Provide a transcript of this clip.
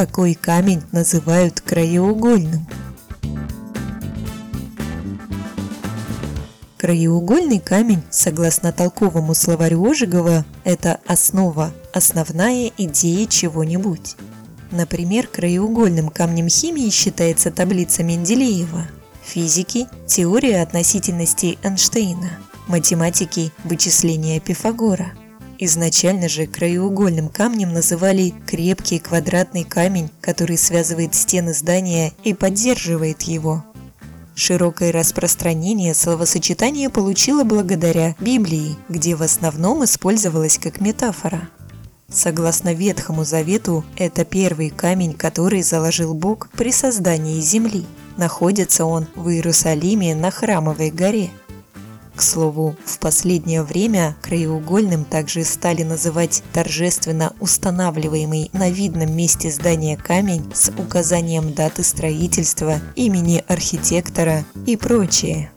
какой камень называют краеугольным? Краеугольный камень, согласно толковому словарю Ожегова, это основа, основная идея чего-нибудь. Например, краеугольным камнем химии считается таблица Менделеева, физики – теория относительности Эйнштейна, математики – вычисления Пифагора. Изначально же краеугольным камнем называли крепкий квадратный камень, который связывает стены здания и поддерживает его – Широкое распространение словосочетание получило благодаря Библии, где в основном использовалось как метафора. Согласно Ветхому Завету, это первый камень, который заложил Бог при создании земли. Находится он в Иерусалиме на Храмовой горе – к слову, в последнее время краеугольным также стали называть торжественно устанавливаемый на видном месте здания камень с указанием даты строительства, имени архитектора и прочее.